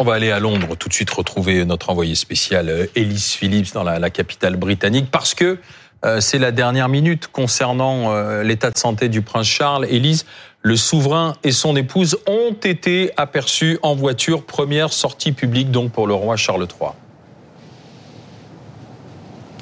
On va aller à Londres tout de suite retrouver notre envoyé spécial Ellis Phillips dans la, capitale britannique parce que c'est la dernière minute concernant l'état de santé du prince Charles. Elise, le souverain et son épouse ont été aperçus en voiture, première sortie publique donc pour le roi Charles III.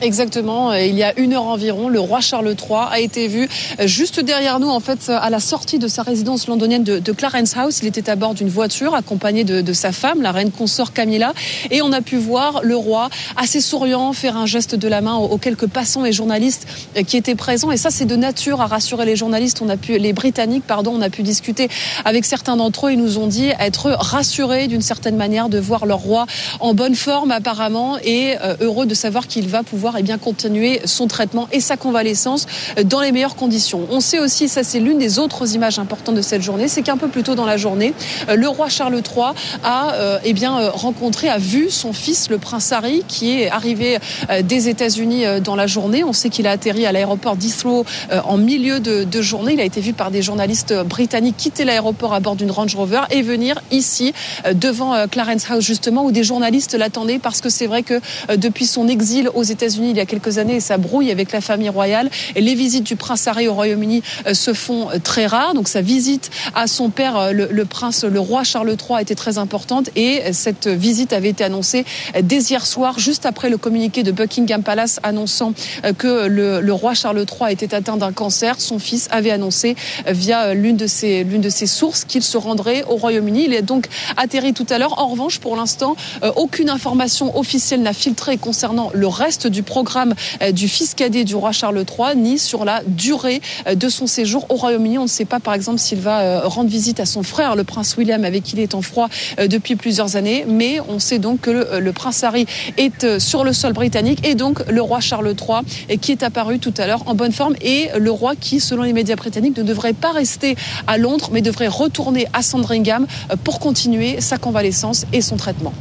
Exactement. Il y a une heure environ, le roi Charles III a été vu juste derrière nous, en fait, à la sortie de sa résidence londonienne de, Clarence House. Il était à bord d'une voiture accompagné de, sa femme, la reine consort Camilla, et on a pu voir le roi assez souriant faire un geste de la main aux, quelques passants et journalistes qui étaient présents. Et ça, c'est de nature à rassurer les journalistes. On a pu, les Britanniques, pardon, on a pu discuter avec certains d'entre eux. Ils nous ont dit être rassurés d'une certaine manière de voir leur roi en bonne forme apparemment et euh, heureux de savoir qu'il va pouvoir et eh bien, continuer son traitement et sa convalescence dans les meilleures conditions. On sait aussi, ça c'est l'une des autres images importantes de cette journée, c'est qu'un peu plus tôt dans la journée, euh, le roi Charles III a euh, eh bien, euh, rencontré, a vu son fils, le prince Harry, qui est arrivé des États-Unis dans la journée. On sait qu'il a atterri à l'aéroport d'Heathrow en milieu de, de, journée. Il a été vu par des journalistes britanniques quitter l'aéroport à bord d'une Range Rover et venir ici devant Clarence House justement où des journalistes l'attendaient parce que c'est vrai que depuis son exil aux États-Unis il y a quelques années et ça brouille avec la famille royale. Et les visites du prince Harry au Royaume-Uni euh, se font euh, très rares. Donc sa visite à son père, euh, le, prince, le roi Charles III, était très importante et cette visite avait été annoncée dès hier soir, juste après le communiqué de Buckingham Palace annonçant que le, roi Charles III était atteint d'un cancer. Son fils avait annoncé via l'une de ses l'une de ses sources qu'il se rendrait au Royaume-Uni. Il est donc atterri tout à l'heure. En revanche, pour l'instant, aucune information officielle n'a filtré concernant le reste du programme euh, du fils cadet du roi Charles III, ni sur la durée euh, de son séjour au Royaume-Uni. On ne sait pas, par exemple, s'il va euh, rendre visite à son frère, le prince William, avec qui il est en froid depuis plusieurs années. Mais on sait donc que le, prince Harry est sur le sol britannique et donc le roi Charles III, qui est apparu tout à l'heure en bonne forme, et le roi qui, selon les médias britanniques, ne devrait pas rester à Londres, mais devrait retourner à Sandringham pour continuer sa convalescence et son traitement.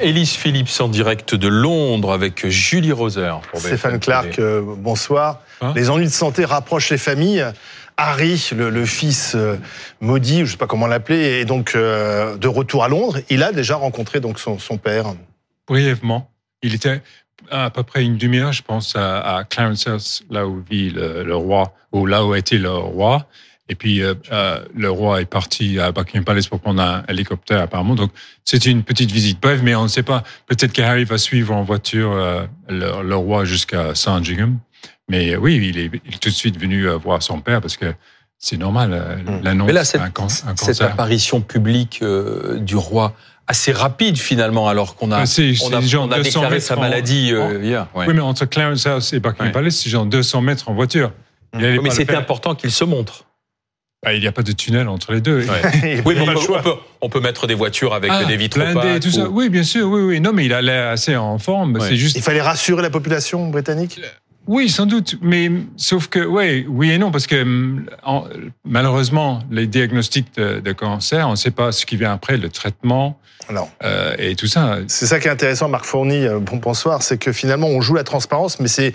Elise Phillips en direct de Londres avec Julie Roser. Stéphane Clark, euh, bonsoir. Hein les ennuis de santé rapprochent les familles. Harry, le, fils euh, maudit, je ne sais pas comment l'appeler, est donc euh, de retour à Londres. Il a déjà rencontré donc son, père. Brièvement. Il était à peu près une demi-heure, je pense, à, Clarence House, là où vit le, roi, ou là où était le roi. Et puis, euh, euh, le roi est parti à Buckingham Palace pour prendre un hélicoptère, apparemment. Donc, c'était une petite visite brève, mais on ne sait pas. Peut-être qu'Harry va suivre en voiture euh, le, roi jusqu'à Sandringham. Mais oui, il est, tout de suite venu voir son père parce que c'est normal. Mmh. L'annonce, mais là, cette, cette apparition publique du roi assez rapide finalement, alors qu'on a, on a, on a déclaré sa maladie hier. Oui, mais entre Clarence House et Buckingham Palace, c'est genre 200 mètres en voiture. mais c'était important qu'il se montre. Bah, il n'y a pas de tunnel entre les deux. oui, mais on peut, mettre des voitures avec ah, des vitres blindées, tout ça. Oui, bien sûr. Oui, oui. Non, mais il a l'air assez en forme. C'est juste. Il fallait rassurer la population britannique? Oui, sans doute, mais sauf que oui, oui et non, parce que malheureusement, les diagnostics de, cancer, on ne sait pas ce qui vient après, le traitement euh, et tout ça. C'est ça qui est intéressant, Marc Fourny, euh, bon bonsoir, c'est que finalement on joue la transparence, mais c'est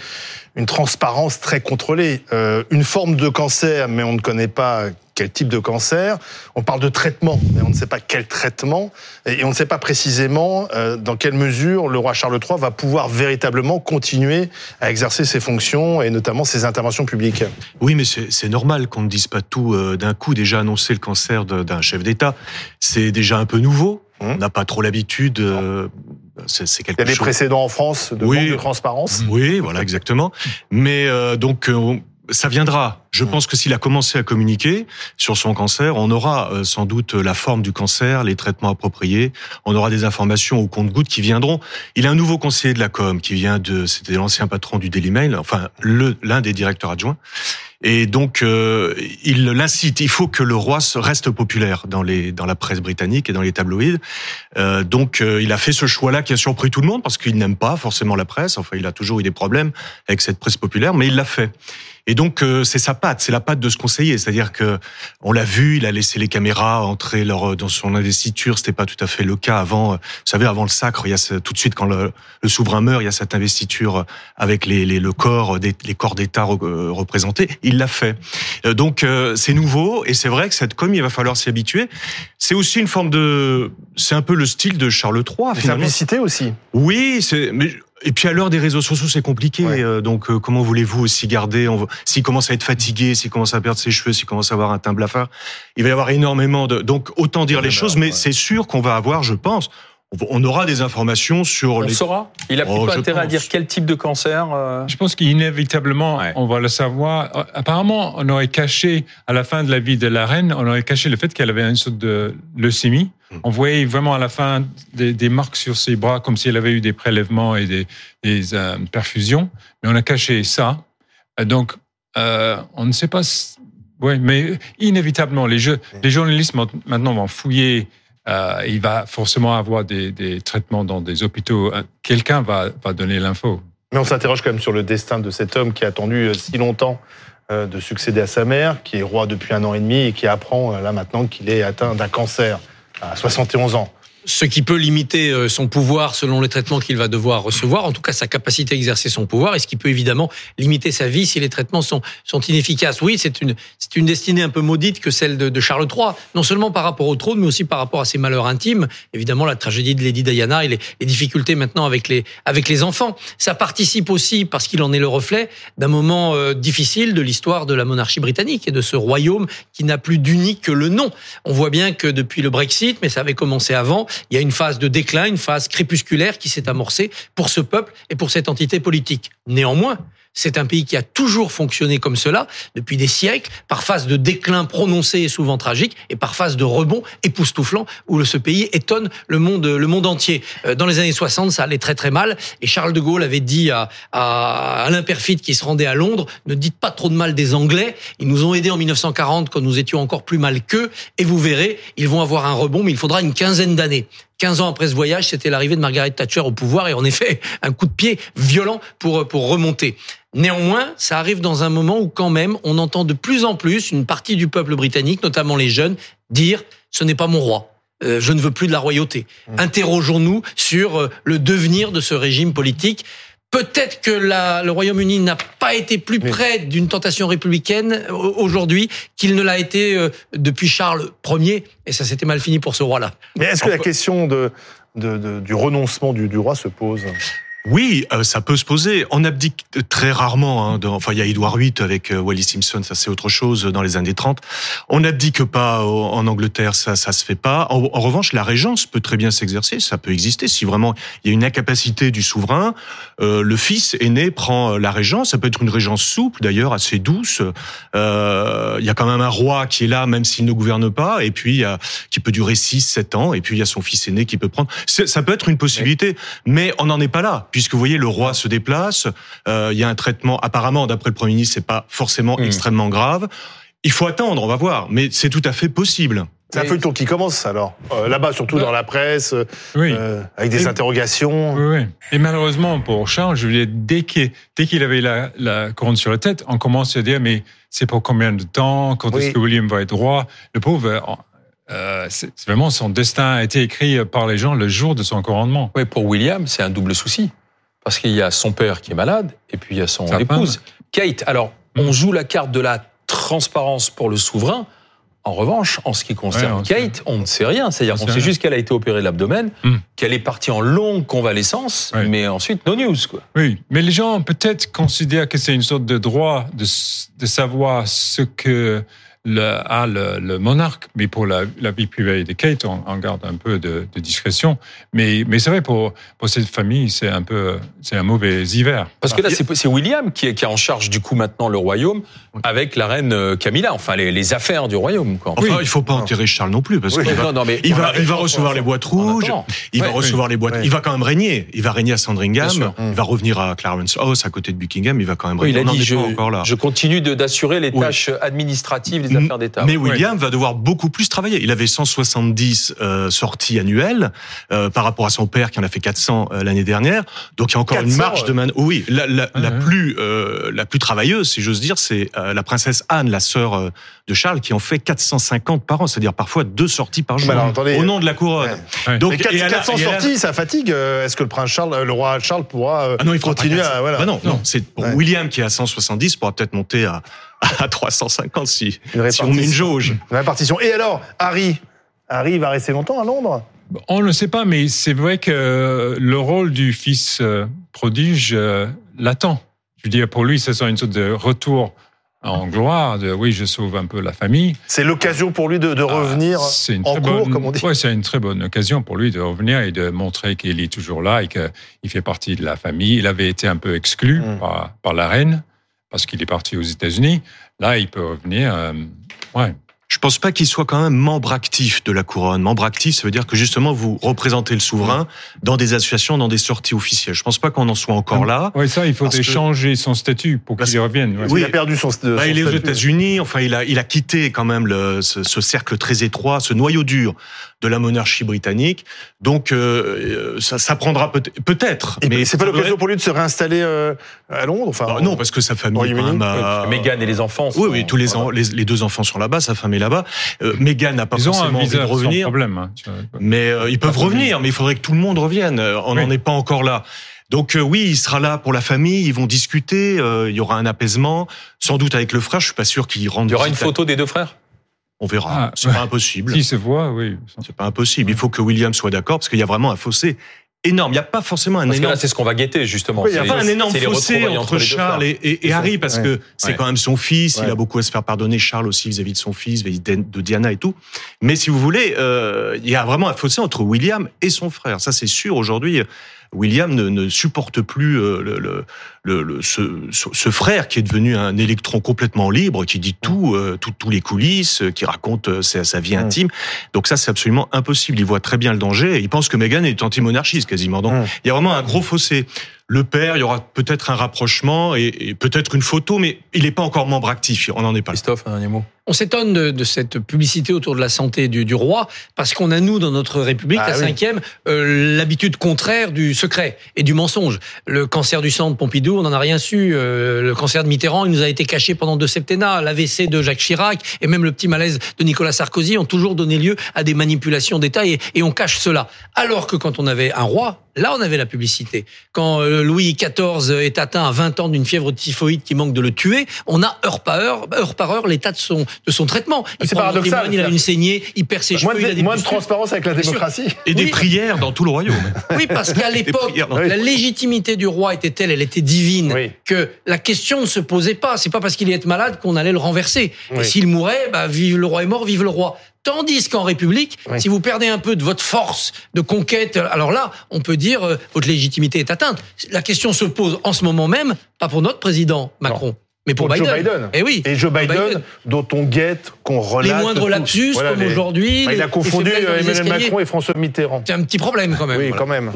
une transparence très contrôlée. Euh, une forme de cancer, mais on ne connaît pas quel type de cancer. On parle de traitement, mais on ne sait pas quel traitement. Et on ne sait pas précisément euh, dans quelle mesure le roi Charles III va pouvoir véritablement continuer à exercer ses fonctions et notamment ses interventions publiques. Oui, mais c'est normal qu'on ne dise pas tout euh, d'un coup. Déjà annoncer le cancer d'un chef d'État, c'est déjà un peu nouveau. Hum. On n'a pas trop l'habitude. Euh, c'est quelque Il y a des précédents en France de manque de transparence. Oui, voilà, exactement. Mais donc, ça viendra. Je pense que s'il a commencé à communiquer sur son cancer, on aura euh, sans doute la forme du cancer, les traitements appropriés, on aura des informations au compte-gouttes qui viendront. Il a un nouveau conseiller de la com qui vient de, c'était l'ancien patron du Daily Mail, enfin l'un des directeurs adjoints. Et donc, euh, il l'incite. Il faut que le roi reste populaire dans les dans la presse britannique et dans les tabloïds. Euh, donc, euh, il a fait ce choix-là qui a surpris tout le monde parce qu'il n'aime pas forcément la presse. Enfin, il a toujours eu des problèmes avec cette presse populaire, mais il l'a fait. Et donc euh, c'est sa patte, c'est la patte de ce conseiller, c'est-à-dire que on l'a vu, il a laissé les caméras entrer leur, dans son investiture, c'était pas tout à fait le cas avant. Vous savez, avant le sacre, il y a tout de suite quand le, le souverain meurt, il y a cette investiture avec les, les le corps, des, les corps d'État représentés. Il l'a fait. Donc c'est nouveau et c'est vrai que cette com, il va falloir s'y habituer. C'est aussi une forme de c'est un peu le style de Charles III. Finalement. Simplicité aussi. Oui, c'est mais et puis à l'heure des réseaux sociaux, c'est compliqué. Ouais. euh, Donc euh, comment voulez-vous aussi garder on S'il commence à être fatigué, s'il commence à perdre ses cheveux, s'il commence à avoir un teint blafard, il va y avoir énormément de. Donc autant dire les choses, mais ouais. c'est sûr qu'on va avoir, je pense, on- on aura des informations sur On les. saura. Il a Oh, plutôt intérêt à dire quel type de cancer. euh, Je pense qu'inévitablement, Ouais. on va le savoir. Euh, Apparemment, on aurait caché, à la fin de la vie de la reine, on aurait caché le fait qu'elle avait une sorte de leucémie. Mm. On voyait vraiment à la fin des, des marques sur ses bras, comme si elle avait eu des prélèvements et des, des, euh, perfusions. Mais on a caché ça. Donc, euh, on ne sait pas. si- Oui, mais inévitablement, les, jeux, les journalistes maintenant vont fouiller. Euh, il va forcément avoir des, des traitements dans des hôpitaux. Euh, Quelqu'un va, va donner l'info. Mais on s'interroge quand même sur le destin de cet homme qui a attendu euh, si longtemps de succéder à sa mère, qui est roi depuis un an et demi et qui apprend là maintenant qu'il est atteint d'un cancer à 71 ans. Ce qui peut limiter euh, son pouvoir selon les traitements qu'il va devoir recevoir, en tout cas sa capacité à exercer son pouvoir, et ce qui peut évidemment limiter sa vie si les traitements sont, sont inefficaces. Oui, c'est une, c'est une destinée un peu maudite que celle de, de Charles III, non seulement par rapport au trône, mais aussi par rapport à ses malheurs intimes. Évidemment, la tragédie de Lady Diana et les, les difficultés maintenant avec les, avec les enfants. Ça participe aussi, parce qu'il en est le reflet, d'un moment euh, difficile de l'histoire de la monarchie britannique et de ce royaume qui n'a plus d'unique que le nom. On voit bien que depuis le Brexit, mais ça avait commencé avant, il y a une phase de déclin, une phase crépusculaire qui s'est amorcée pour ce peuple et pour cette entité politique. Néanmoins, c'est un pays qui a toujours fonctionné comme cela depuis des siècles, par phase de déclin prononcé et souvent tragique, et par phase de rebond époustouflant où ce pays étonne le monde, le monde entier. Euh, Dans les années 60, ça allait très très mal, et Charles de Gaulle avait dit à, à Alain qui se rendait à Londres, ne dites pas trop de mal des Anglais, ils nous ont aidés en 1940 quand nous étions encore plus mal qu'eux, et vous verrez, ils vont avoir un rebond, mais il faudra une quinzaine d'années. 15 ans après ce voyage, c'était l'arrivée de Margaret Thatcher au pouvoir et en effet, un coup de pied violent pour, pour remonter. Néanmoins, ça arrive dans un moment où quand même, on entend de plus en plus une partie du peuple britannique, notamment les jeunes, dire ce n'est pas mon roi. Euh, je ne veux plus de la royauté. Interrogeons-nous sur euh, le devenir de ce régime politique. Peut-être que la, le Royaume-Uni n'a pas été plus près d'une tentation républicaine euh, aujourd'hui qu'il ne l'a été euh, depuis Charles Ier, et ça s'était mal fini pour ce roi-là. Mais est-ce que la question de, de- de- du renoncement du, du roi se pose? Oui, euh, ça peut se poser. On abdique très rarement. Hein, enfin, il y a Édouard VIII avec euh, Wallis Simpson, ça c'est autre chose euh, dans les années 30. On n'abdique pas au- en Angleterre, ça ça se fait pas. En, revanche, la régence peut très bien s'exercer, ça peut exister si vraiment il y a une incapacité du souverain. euh, le fils aîné prend euh, la régence. Ça peut être une régence souple d'ailleurs, assez douce. Euh, Il y a quand même un roi qui est là, même s'il ne gouverne pas, et puis qui peut durer 6 7 ans, et puis il y a son fils aîné qui peut prendre. Ça peut être une possibilité, mais on n'en est pas là, puisque vous voyez, le roi se déplace. euh, Il y a un traitement. Apparemment, d'après le premier ministre, c'est pas forcément Mm. extrêmement grave. Il faut attendre, on va voir, mais c'est tout à fait possible. C'est un feuilleton qui commence alors. Euh, Là-bas, surtout dans la presse, euh, Oui. avec des Et- interrogations. Oui, oui. Et malheureusement pour Charles, je veux dire, dès qu'il dès qu'il avait la, la couronne sur la tête, on commence à dire mais c'est pour combien de temps? Quand Oui. est-ce que William va être roi? Le pauvre, euh, c'est vraiment son destin a été écrit par les gens le jour de son couronnement. Oui, pour William, c'est un double souci. Parce qu'il y a son père qui est malade, et puis il y a son Sa épouse. Kate, alors, Mm. on joue la carte de la transparence pour le souverain. En revanche, en ce qui concerne Ouais, on sait- Kate, on ne sait rien. C'est-à-dire On qu'on sait juste qu'elle a été opérée de l'abdomen, Mm. qu'elle est partie en longue convalescence, mais ensuite, no news. Quoi. Oui, mais les gens peut-être considèrent que c'est une sorte de droit de savoir ce que le, a le, le monarque, mais pour la, la vie privée de Kate, on, on garde un peu de, de discrétion. Mais, mais c'est vrai pour pour cette famille, c'est un peu c'est un mauvais hiver. Parce que là, c'est c'est William qui est, qui est en charge du coup maintenant le royaume avec la reine euh, Camilla, enfin les, les affaires du royaume. Quoi. Enfin, Oui. il faut pas enterrer Charles non plus, parce Oui. qu'il va, non, non, mais il va, il va recevoir les boîtes rouges. Il va recevoir les boîtes. Il va quand même régner. Il va régner à Sandringham. Il va revenir à Clarence House, à côté de Buckingham. Il va quand même Oui, il régner. a dit je, pas encore là. je continue de- d'assurer les Oui. tâches administratives des affaires d'État. Mais William va devoir beaucoup plus travailler. Il avait 170 euh, sorties annuelles euh, par rapport à son père qui en a fait 400 euh, l'année dernière. Donc il y a encore une 400, marge de man. Oui, la, la, la Ouais. plus euh, la plus travailleuse, si j'ose dire, c'est euh, la princesse Anne, la sœur de Charles, qui en fait 450 par an, c'est-à-dire parfois deux sorties par jour Mais alors, attendez, au nom de la couronne. Ouais. Ouais. Donc Mais 400, et elle a- 400 et elle a- sorties, ça fatigue. Est-ce que le prince Charles, le roi Charles pourra euh, Ah non, il continuer pas 400. à voilà Bah non, non, c'est pour Ouais. William qui est à 170 pourra peut-être monter à, à 350 si, on met une jauge. une répartition. Et alors, Harry, Harry va rester longtemps à Londres? On ne le sait pas, mais c'est vrai que le rôle du fils euh, prodige euh, l'attend. Je veux dire, pour lui, ce sera une sorte de retour en gloire, de oui, je sauve un peu la famille. C'est l'occasion pour lui de, de revenir Ah, c'est une en très cours, bonne- comme on dit. Ouais, c'est une très bonne occasion pour lui de revenir et de montrer qu'il est toujours là et qu'il fait partie de la famille. Il avait été un peu exclu Mm. par, par la reine parce qu'il est parti aux États-Unis. Là, il peut revenir. euh, ouais. Je pense pas qu'il soit quand même membre actif de la couronne. Membre actif, ça veut dire que justement vous représentez le souverain dans des associations, dans des sorties officielles. Je pense pas qu'on en soit encore là. Ouais, ça, il faut changer son statut pour Parce- qu'il revienne. ouais. Oui. Il a perdu son, de- Bah, son il est aux statut. États-Unis. Enfin, il a, il a quitté quand même le, ce, ce cercle très étroit, ce noyau dur de la monarchie britannique. Donc, euh, euh, ça, ça prendra peut- peut-être. Et mais c'est pas l'occasion pour lui de se réinstaller euh, à Londres enfin, Bah, non, parce que sa famille, même, Meghan et les enfants. Oui, sont- oui, tous les, voilà. en- les, les deux enfants sont là-bas, sa femme est là-bas. Euh, Meghan n'a pas Ils forcément envie de revenir. problème. hein. Mais euh, ils peuvent Pas revenir, mais il faudrait que tout le monde revienne. Euh, On Oui. n'en est pas encore là. Donc euh, oui, il sera là pour la famille, ils vont discuter, euh, il y aura un apaisement, sans doute avec le frère, je suis pas sûr qu'il rentre. Il y aura une photo des deux frères? On verra, Ah, c'est pas impossible. S'ils se voient, oui. C'est pas impossible, il faut que William soit d'accord parce qu'il y a vraiment un fossé énorme, il n'y a pas forcément un Parce que énorme là, c'est ce qu'on va guetter, justement. Il y a pas un énorme fossé entre, Charles et, et- et C'est Harry parce ouais. que c'est Ouais. quand même son fils. Il a beaucoup à se faire pardonner. Charles aussi vis-à-vis de son fils, vis-à-vis de de Diana et tout. Mais si vous voulez, euh, il y a vraiment un fossé entre William et son frère. Ça, c'est sûr. Aujourd'hui, William ne, ne supporte plus euh, le, le, le- ce, ce- frère qui est devenu un électron complètement libre, qui dit tout, euh, tout- tous les coulisses, euh, qui raconte sa, sa vie Mm. intime. Donc ça, c'est absolument impossible. Il voit très bien le danger. Et il pense que Meghan est anti-monarchiste quasiment. Donc Mm. il y a vraiment un gros fossé. Le père, il y aura peut-être un rapprochement et, et peut-être une photo, mais il n'est pas encore membre actif. On n'en est pas là. Christophe, un dernier mot. On s'étonne de, de cette publicité autour de la santé du, du roi parce qu'on a nous dans notre République, Ah la oui. cinquième, euh, l'habitude contraire du secret et du mensonge. Le cancer du sang de Pompidou, on n'en a rien su. Euh, le cancer de Mitterrand, il nous a été caché pendant deux septennats. L'AVC de Jacques Chirac et même le petit malaise de Nicolas Sarkozy ont toujours donné lieu à des manipulations d'État et, et on cache cela. Alors que quand on avait un roi, là on avait la publicité. Quand euh, Louis XIV est atteint à 20 ans d'une fièvre typhoïde qui manque de le tuer, on a heure par heure, heure par heure l'état de son de son traitement. Il C'est paradoxal, a une saignée, il perd ses Moins cheveux, il a de, des moins de transparence avec la démocratie. Et des Oui. prières dans tout le royaume. Oui, parce qu'à l'époque, la légitimité du roi était telle, elle était divine, Oui. que la question ne se posait pas. C'est pas parce qu'il est malade qu'on allait le renverser. Oui. Et s'il mourait, bah, vive le roi est mort, vive le roi. Tandis qu'en République, Oui. si vous perdez un peu de votre force de conquête, alors là, on peut dire euh, votre légitimité est atteinte. La question se pose en ce moment même, pas pour notre président Macron, mais pour, Pour Joe Biden. Biden. Et oui. Et Joe Biden, Biden. dont on guette, qu'on relate. les moindres lapsus, Voilà, comme les- aujourd'hui. Bah, il a confondu Emmanuel. Macron et François Mitterrand. C'est un petit problème quand même. Oui, voilà. quand même.